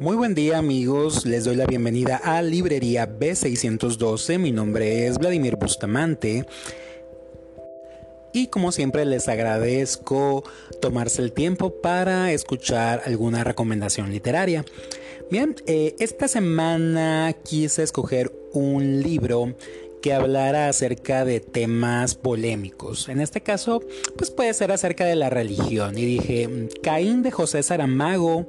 Muy buen día amigos, les doy la bienvenida a Librería B612, mi nombre es Vladimir Bustamante. Y como siempre les agradezco tomarse el tiempo para escuchar alguna recomendación literaria. Bien, eh, esta semana quise escoger un libro hablara acerca de temas polémicos. En este caso, pues puede ser acerca de la religión. Y dije, Caín de José Saramago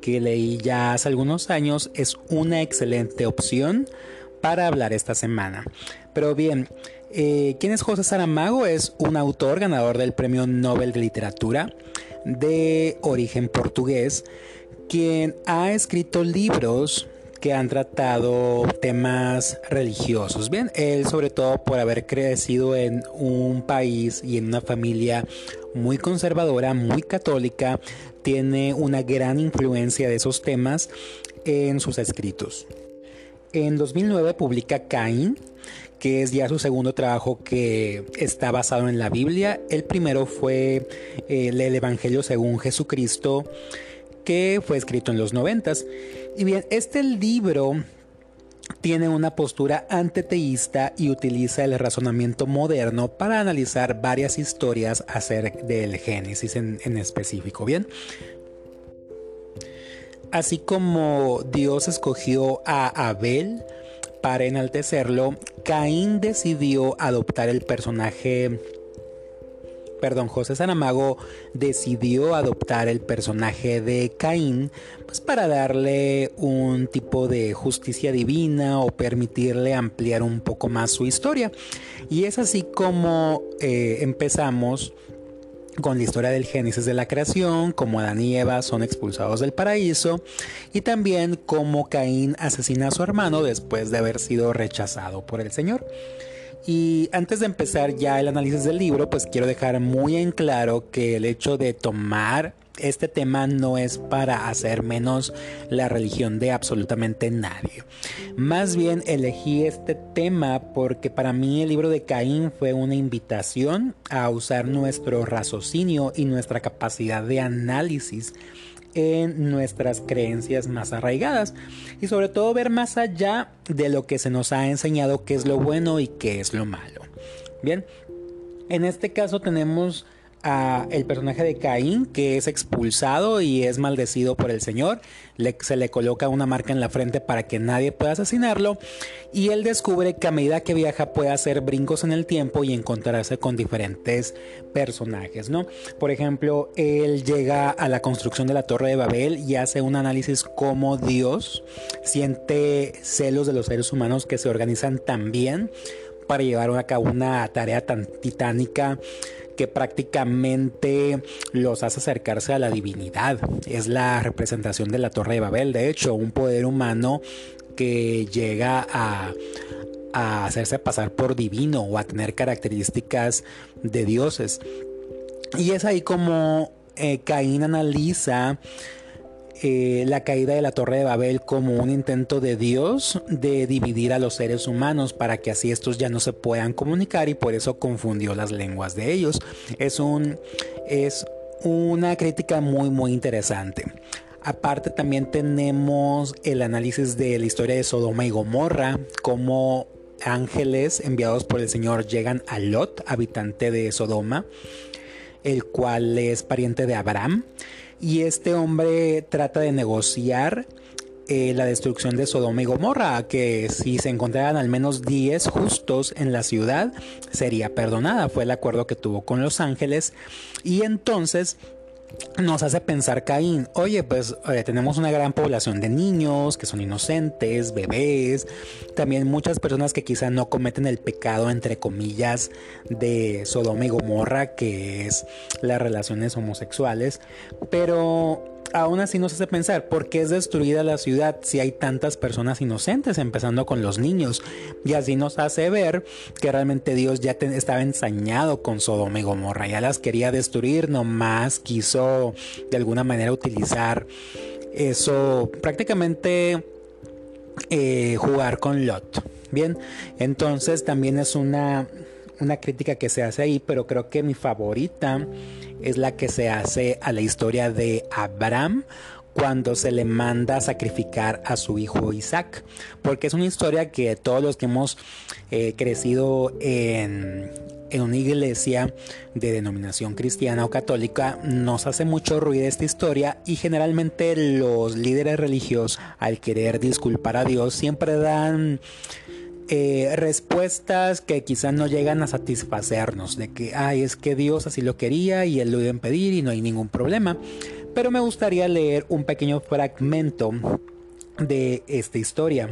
que leí ya hace algunos años es una excelente opción para hablar esta semana. Pero bien, eh, ¿quién es José Saramago? Es un autor ganador del Premio Nobel de Literatura de origen portugués, quien ha escrito libros que han tratado temas religiosos. Bien, él sobre todo por haber crecido en un país y en una familia muy conservadora, muy católica, tiene una gran influencia de esos temas en sus escritos. En 2009 publica Cain, que es ya su segundo trabajo que está basado en la Biblia. El primero fue eh, el Evangelio según Jesucristo, que fue escrito en los noventas. Y bien, este libro tiene una postura antiteísta y utiliza el razonamiento moderno para analizar varias historias acerca del Génesis en, en específico. Bien, así como Dios escogió a Abel para enaltecerlo, Caín decidió adoptar el personaje perdón, José Saramago decidió adoptar el personaje de Caín pues para darle un tipo de justicia divina o permitirle ampliar un poco más su historia. Y es así como eh, empezamos con la historia del Génesis de la creación, como Adán y Eva son expulsados del paraíso, y también cómo Caín asesina a su hermano después de haber sido rechazado por el Señor. Y antes de empezar ya el análisis del libro, pues quiero dejar muy en claro que el hecho de tomar este tema no es para hacer menos la religión de absolutamente nadie. Más bien elegí este tema porque para mí el libro de Caín fue una invitación a usar nuestro raciocinio y nuestra capacidad de análisis en nuestras creencias más arraigadas y sobre todo ver más allá de lo que se nos ha enseñado qué es lo bueno y qué es lo malo. Bien, en este caso tenemos a el personaje de Caín que es expulsado y es maldecido por el Señor. se le coloca una marca en la frente para que nadie pueda asesinarlo. Y él descubre que a medida que viaja puede hacer brincos en el tiempo y encontrarse con diferentes personajes, ¿no? Por ejemplo, él llega a la construcción de la Torre de Babel y hace un análisis cómo Dios siente celos de los seres humanos que se organizan tan bien para llevar a cabo una tarea tan titánica que prácticamente los hace acercarse a la divinidad. Es la representación de la Torre de Babel, de hecho, un poder humano que llega a, hacerse pasar por divino o a tener características de dioses. Y es ahí como eh, Caín analiza eh, la caída de la Torre de Babel como un intento de Dios de dividir a los seres humanos para que así estos ya no se puedan comunicar y por eso confundió las lenguas de ellos. Es un es una crítica muy muy interesante. Aparte también tenemos el análisis de la historia de Sodoma y Gomorra, como ángeles enviados por el Señor llegan a Lot, habitante de Sodoma, el cual es pariente de Abraham y este hombre trata de negociar eh, la destrucción de Sodoma y Gomorra, que si se encontraran al menos 10 justos en la ciudad, sería perdonada. Fue el acuerdo que tuvo con los ángeles. Y entonces nos hace pensar Caín, oye, pues eh, tenemos una gran población de niños que son inocentes, bebés, también muchas personas que quizá no cometen el pecado, entre comillas, de Sodoma y Gomorra, que es las relaciones homosexuales, pero aún así nos hace pensar por qué es destruida la ciudad si hay tantas personas inocentes, empezando con los niños. Y así nos hace ver que realmente Dios ya estaba ensañado con Sodoma y Gomorra, ya las quería destruir, nomás quiso de alguna manera utilizar eso, prácticamente eh, jugar con Lot. Bien, entonces también es una una crítica que se hace ahí, pero creo que mi favorita es la que se hace a la historia de Abraham cuando se le manda sacrificar a su hijo Isaac, porque es una historia que todos los que hemos eh, crecido en, en una iglesia de denominación cristiana o católica nos hace mucho ruido esta historia y generalmente los líderes religiosos al querer disculpar a Dios siempre dan eh, respuestas que quizás no llegan a satisfacernos, de que, ay, es que Dios así lo quería y Él lo iba a impedir y no hay ningún problema. Pero me gustaría leer un pequeño fragmento de esta historia.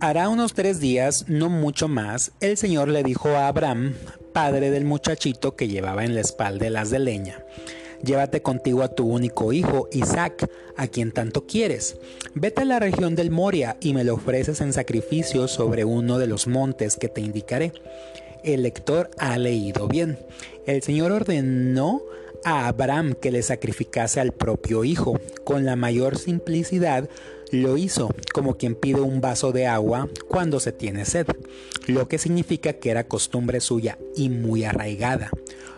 Hará unos tres días, no mucho más, el Señor le dijo a Abraham, padre del muchachito que llevaba en la espalda las de leña, Llévate contigo a tu único hijo, Isaac, a quien tanto quieres. Vete a la región del Moria y me lo ofreces en sacrificio sobre uno de los montes que te indicaré. El lector ha leído bien. El Señor ordenó a Abraham que le sacrificase al propio hijo. Con la mayor simplicidad lo hizo como quien pide un vaso de agua cuando se tiene sed, lo que significa que era costumbre suya y muy arraigada.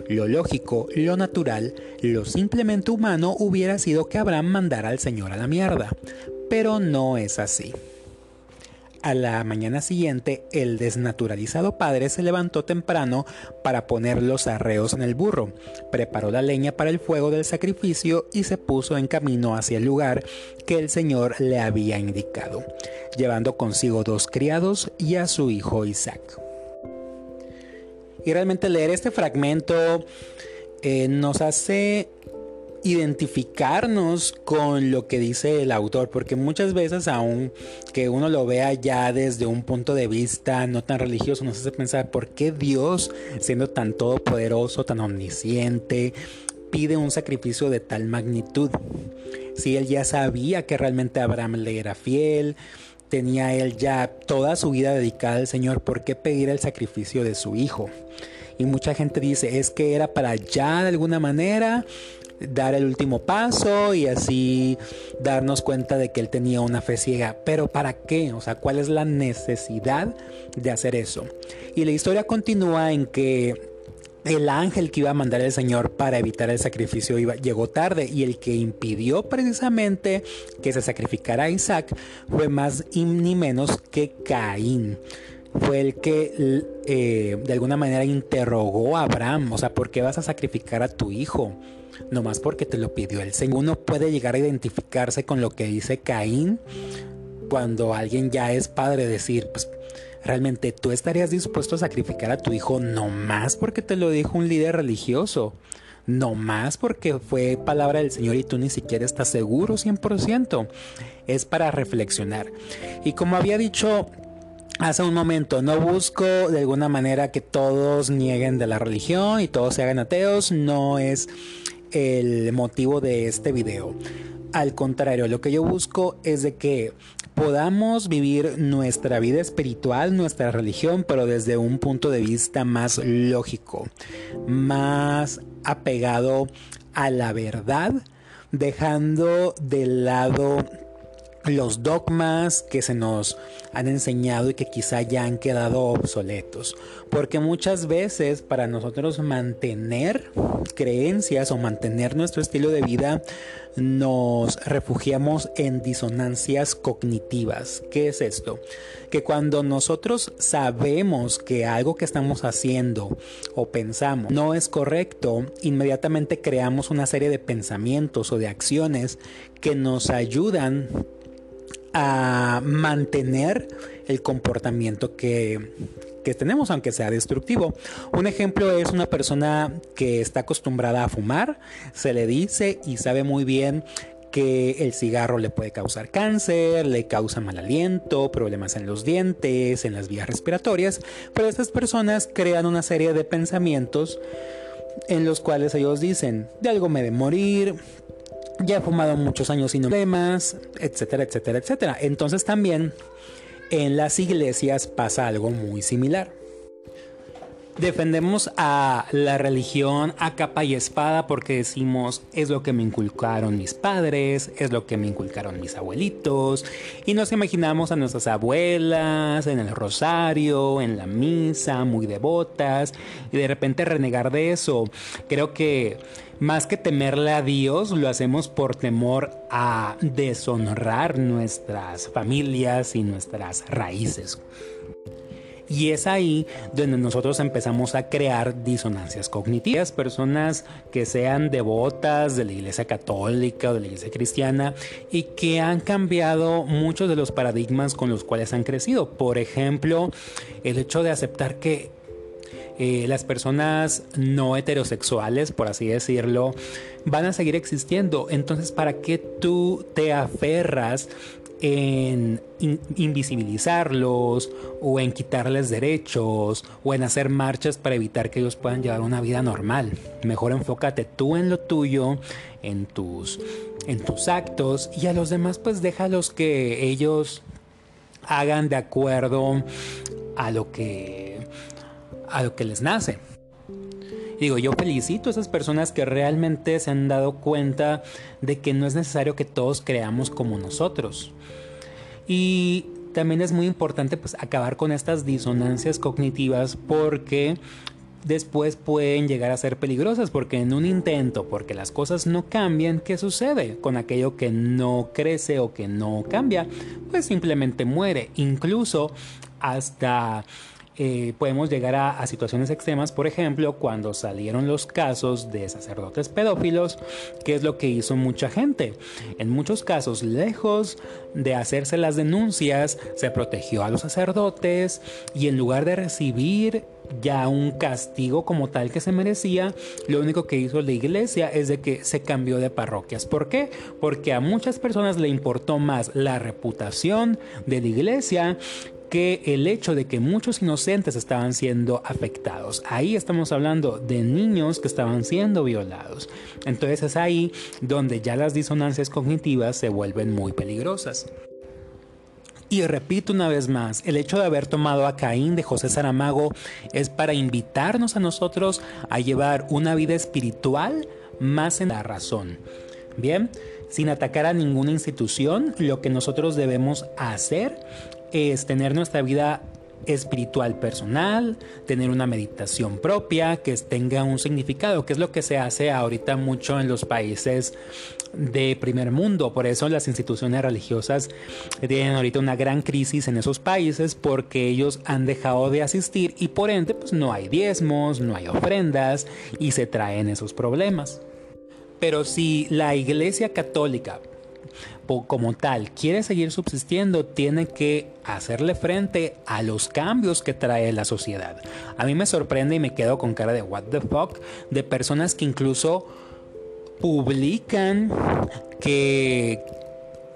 Lo lógico, lo natural, lo simplemente humano hubiera sido que Abraham mandara al Señor a la mierda, pero no es así. A la mañana siguiente, el desnaturalizado padre se levantó temprano para poner los arreos en el burro, preparó la leña para el fuego del sacrificio y se puso en camino hacia el lugar que el Señor le había indicado, llevando consigo dos criados y a su hijo Isaac. Y realmente leer este fragmento eh, nos hace identificarnos con lo que dice el autor, porque muchas veces aun que uno lo vea ya desde un punto de vista no tan religioso, nos hace pensar por qué Dios, siendo tan todopoderoso, tan omnisciente, pide un sacrificio de tal magnitud. Si él ya sabía que realmente Abraham le era fiel, tenía él ya toda su vida dedicada al Señor, ¿por qué pedir el sacrificio de su hijo? Y mucha gente dice, es que era para ya de alguna manera dar el último paso y así darnos cuenta de que él tenía una fe ciega. Pero ¿para qué? O sea, ¿cuál es la necesidad de hacer eso? Y la historia continúa en que el ángel que iba a mandar el Señor para evitar el sacrificio iba, llegó tarde y el que impidió precisamente que se sacrificara a Isaac fue más ni menos que Caín. Fue el que eh, de alguna manera interrogó a Abraham, o sea, ¿por qué vas a sacrificar a tu hijo? Nomás porque te lo pidió el Señor. Uno puede llegar a identificarse con lo que dice Caín cuando alguien ya es padre, decir, pues ¿Realmente tú estarías dispuesto a sacrificar a tu hijo no más porque te lo dijo un líder religioso? No más porque fue palabra del Señor y tú ni siquiera estás seguro 100%. Es para reflexionar. Y como había dicho hace un momento, no busco de alguna manera que todos nieguen de la religión y todos se hagan ateos. No es el motivo de este video. Al contrario, lo que yo busco es de que podamos vivir nuestra vida espiritual, nuestra religión, pero desde un punto de vista más lógico, más apegado a la verdad, dejando de lado los dogmas que se nos han enseñado y que quizá ya han quedado obsoletos. Porque muchas veces para nosotros mantener creencias o mantener nuestro estilo de vida nos refugiamos en disonancias cognitivas. ¿Qué es esto? Que cuando nosotros sabemos que algo que estamos haciendo o pensamos no es correcto, inmediatamente creamos una serie de pensamientos o de acciones que nos ayudan a mantener el comportamiento que, que, tenemos, aunque sea destructivo. Un ejemplo es una persona que está acostumbrada a fumar, se le dice y sabe muy bien que el cigarro le puede causar cáncer, le causa mal aliento, problemas en los dientes, en las vías respiratorias, pero estas personas crean una serie de pensamientos en los cuales ellos dicen, de algo me de morir, ya he fumado muchos años sin problemas, etcétera, etcétera, etcétera. Entonces también en las iglesias pasa algo muy similar. Defendemos a la religión a capa y espada porque decimos es lo que me inculcaron mis padres, es lo que me inculcaron mis abuelitos y nos imaginamos a nuestras abuelas en el rosario, en la misa, muy devotas y de repente renegar de eso. Creo que más que temerle a Dios, lo hacemos por temor a deshonrar nuestras familias y nuestras raíces. Y es ahí donde nosotros empezamos a crear disonancias cognitivas. Personas que sean devotas de la iglesia católica o de la iglesia cristiana y que han cambiado muchos de los paradigmas con los cuales han crecido. Por ejemplo, el hecho de aceptar que eh, las personas no heterosexuales, por así decirlo, van a seguir existiendo. Entonces, ¿para qué tú te aferras en invisibilizarlos o en quitarles derechos o en hacer marchas para evitar que ellos puedan llevar una vida normal. Mejor enfócate tú en lo tuyo, en tus, en tus actos y a los demás pues déjalos que ellos hagan de acuerdo a lo que a lo que les nace. Digo, yo felicito a esas personas que realmente se han dado cuenta de que no es necesario que todos creamos como nosotros. Y también es muy importante pues acabar con estas disonancias cognitivas porque después pueden llegar a ser peligrosas porque en un intento, porque las cosas no cambian, ¿qué sucede con aquello que no crece o que no cambia? Pues simplemente muere, incluso hasta eh, podemos llegar a, situaciones extremas, por ejemplo, cuando salieron los casos de sacerdotes pedófilos, que es lo que hizo mucha gente. En muchos casos, lejos de hacerse las denuncias, se protegió a los sacerdotes y en lugar de recibir ya un castigo como tal que se merecía, lo único que hizo la iglesia es de que se cambió de parroquias. ¿Por qué? Porque a muchas personas le importó más la reputación de la iglesia que el hecho de que muchos inocentes estaban siendo afectados. Ahí estamos hablando de niños que estaban siendo violados. Entonces es ahí donde ya las disonancias cognitivas se vuelven muy peligrosas. Y repito una vez más, el hecho de haber tomado a Caín de José Saramago es para invitarnos a nosotros a llevar una vida espiritual más en la razón. Bien, sin atacar a ninguna institución, lo que nosotros debemos hacer es tener nuestra vida espiritual personal, tener una meditación propia que tenga un significado, que es lo que se hace ahorita mucho en los países de primer mundo. Por eso las instituciones religiosas tienen ahorita una gran crisis en esos países porque ellos han dejado de asistir y por ende pues no hay diezmos, no hay ofrendas y se traen esos problemas. Pero si la Iglesia Católica como tal quiere seguir subsistiendo, tiene que hacerle frente a los cambios que trae la sociedad. A mí me sorprende y me quedo con cara de what the fuck de personas que incluso publican que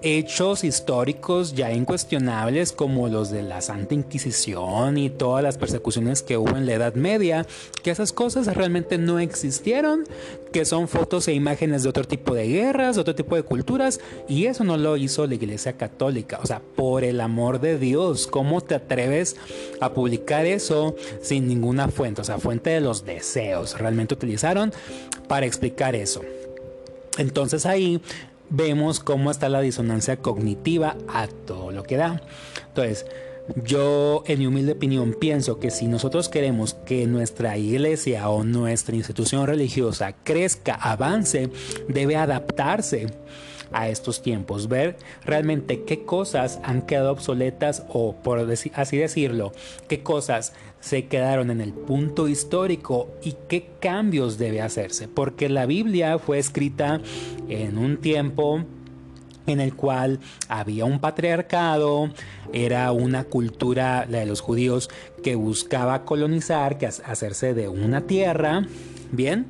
hechos históricos ya incuestionables como los de la Santa Inquisición y todas las persecuciones que hubo en la Edad Media, que esas cosas realmente no existieron, que son fotos e imágenes de otro tipo de guerras, de otro tipo de culturas, y eso no lo hizo la Iglesia Católica. O sea, por el amor de Dios, ¿cómo te atreves a publicar eso sin ninguna fuente? O sea, fuente de los deseos, realmente utilizaron para explicar eso. Entonces ahí vemos cómo está la disonancia cognitiva a todo lo que da. Entonces, yo en mi humilde opinión pienso que si nosotros queremos que nuestra iglesia o nuestra institución religiosa crezca, avance, debe adaptarse a estos tiempos, ver realmente qué cosas han quedado obsoletas o por así decirlo, qué cosas se quedaron en el punto histórico y qué cambios debe hacerse, porque la Biblia fue escrita en un tiempo en el cual había un patriarcado, era una cultura, la de los judíos, que buscaba colonizar, que hacerse de una tierra, bien,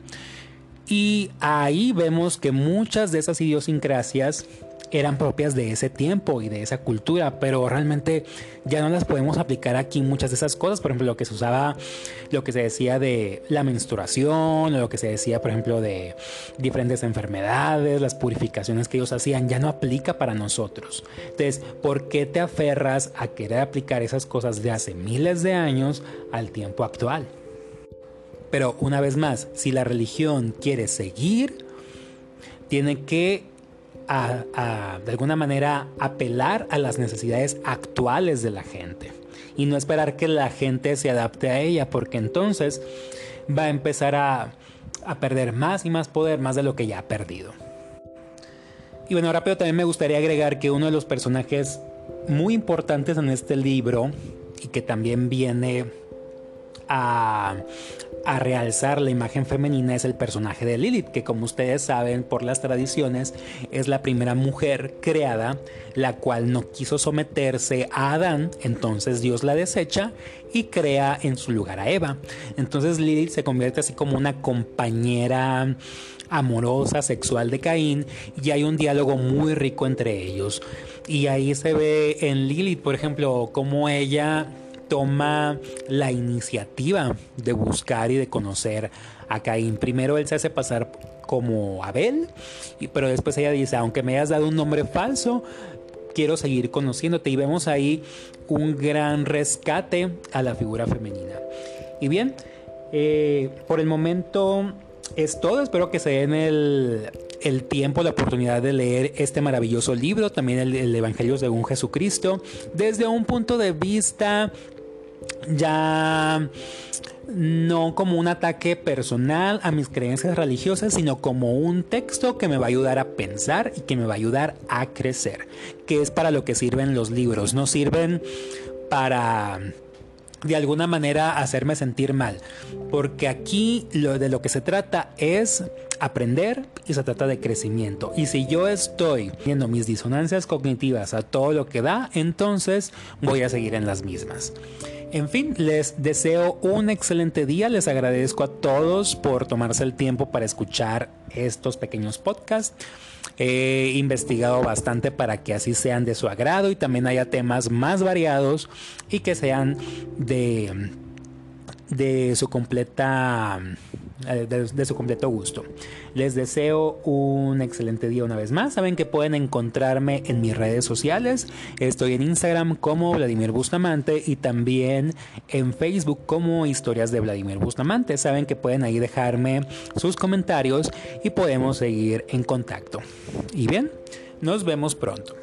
y ahí vemos que muchas de esas idiosincrasias eran propias de ese tiempo y de esa cultura, pero realmente ya no las podemos aplicar aquí muchas de esas cosas, por ejemplo, lo que se usaba, lo que se decía de la menstruación, o lo que se decía, por ejemplo, de diferentes enfermedades, las purificaciones que ellos hacían, ya no aplica para nosotros. Entonces, ¿por qué te aferras a querer aplicar esas cosas de hace miles de años al tiempo actual? Pero una vez más, si la religión quiere seguir, tiene que de alguna manera apelar a las necesidades actuales de la gente y no esperar que la gente se adapte a ella porque entonces va a empezar a, a perder más y más poder, más de lo que ya ha perdido. Y bueno, rápido también me gustaría agregar que uno de los personajes muy importantes en este libro y que también viene a, realzar la imagen femenina es el personaje de Lilith, que como ustedes saben por las tradiciones es la primera mujer creada, la cual no quiso someterse a Adán, entonces Dios la desecha y crea en su lugar a Eva. Entonces Lilith se convierte así como una compañera amorosa, sexual de Caín, y hay un diálogo muy rico entre ellos. Y ahí se ve en Lilith, por ejemplo, cómo ella toma la iniciativa de buscar y de conocer a Caín. Primero él se hace pasar como Abel, pero después ella dice, aunque me hayas dado un nombre falso, quiero seguir conociéndote. Y vemos ahí un gran rescate a la figura femenina. Y bien, eh, por el momento es todo. Espero que se den el, el tiempo, la oportunidad de leer este maravilloso libro, también el, el Evangelio según Jesucristo, desde un punto de vista ya no como un ataque personal a mis creencias religiosas, sino como un texto que me va a ayudar a pensar y que me va a ayudar a crecer, que es para lo que sirven los libros, no sirven para de alguna manera hacerme sentir mal, porque aquí lo de lo que se trata es aprender y se trata de crecimiento. Y si yo estoy viendo mis disonancias cognitivas a todo lo que da, entonces voy a seguir en las mismas. En fin, les deseo un excelente día, les agradezco a todos por tomarse el tiempo para escuchar estos pequeños podcasts. He investigado bastante para que así sean de su agrado y también haya temas más variados y que sean de, de su completa eh, de, su completo gusto. Les deseo un excelente día una vez más. Saben que pueden encontrarme en mis redes sociales. Estoy en Instagram como Vladimir Bustamante y también en Facebook como Historias de Vladimir Bustamante. Saben que pueden ahí dejarme sus comentarios y podemos seguir en contacto. Y bien, nos vemos pronto.